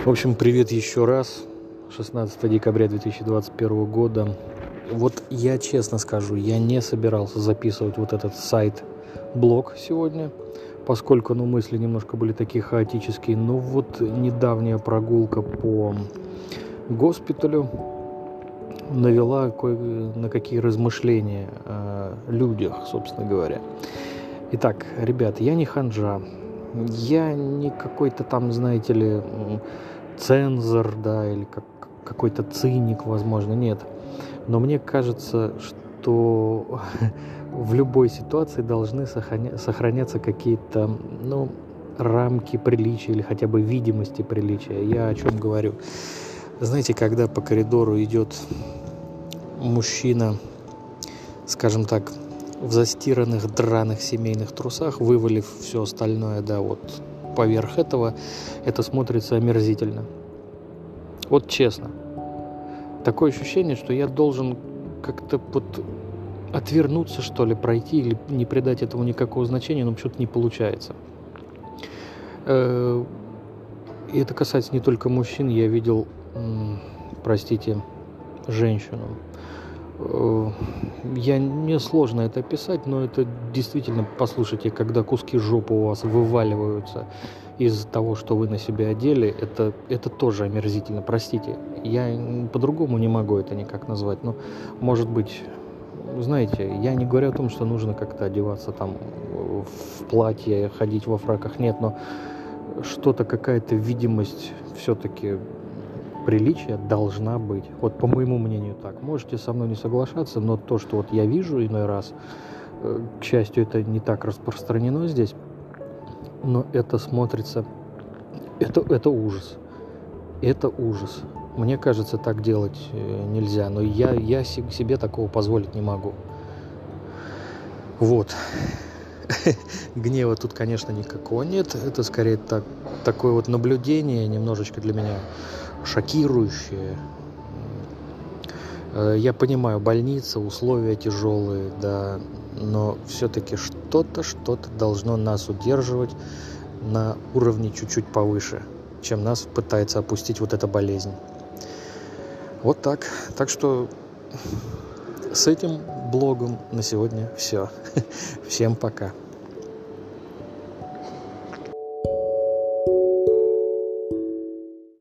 В общем, привет еще раз. 16 декабря 2021 года. Вот я честно скажу, я не собирался записывать вот этот сайт-блог сегодня, поскольку, ну, мысли немножко были такие хаотические. Но вот недавняя прогулка по госпиталю навела кое на какие размышления о людях, собственно говоря. Итак, ребят, я не ханжа, я не какой-то там, знаете ли, цензор, да, или как, какой-то циник, возможно, нет. Но мне кажется, что в любой ситуации должны сохраняться какие-то, ну, рамки приличия или хотя бы видимости приличия. Я о чем говорю? Знаете, когда по коридору идет мужчина, скажем так, в застиранных драных семейных трусах, вывалив все остальное, да, вот поверх этого, это смотрится омерзительно. Вот честно. Такое ощущение, что я должен как-то вот отвернуться, что ли, пройти или не придать этому никакого значения, но почему-то не получается. Э, и это касается не только мужчин. Я видел, простите, женщину, я не сложно это описать, но это действительно, послушайте, когда куски жопы у вас вываливаются из того, что вы на себя одели, это, это тоже омерзительно, простите. Я по-другому не могу это никак назвать, но, может быть, знаете, я не говорю о том, что нужно как-то одеваться там в платье, ходить во фраках, нет, но что-то, какая-то видимость все-таки приличия должна быть. Вот по моему мнению так. Можете со мной не соглашаться, но то, что вот я вижу иной раз, э, к счастью, это не так распространено здесь, но это смотрится, это, это ужас. Это ужас. Мне кажется, так делать э, нельзя, но я, я себе такого позволить не могу. Вот. Гнева тут, конечно, никакого нет. Это скорее так, такое вот наблюдение немножечко для меня шокирующее. Э, я понимаю, больница, условия тяжелые, да, но все-таки что-то, что-то должно нас удерживать на уровне чуть-чуть повыше, чем нас пытается опустить вот эта болезнь. Вот так. Так что с этим блогом на сегодня все. Всем пока.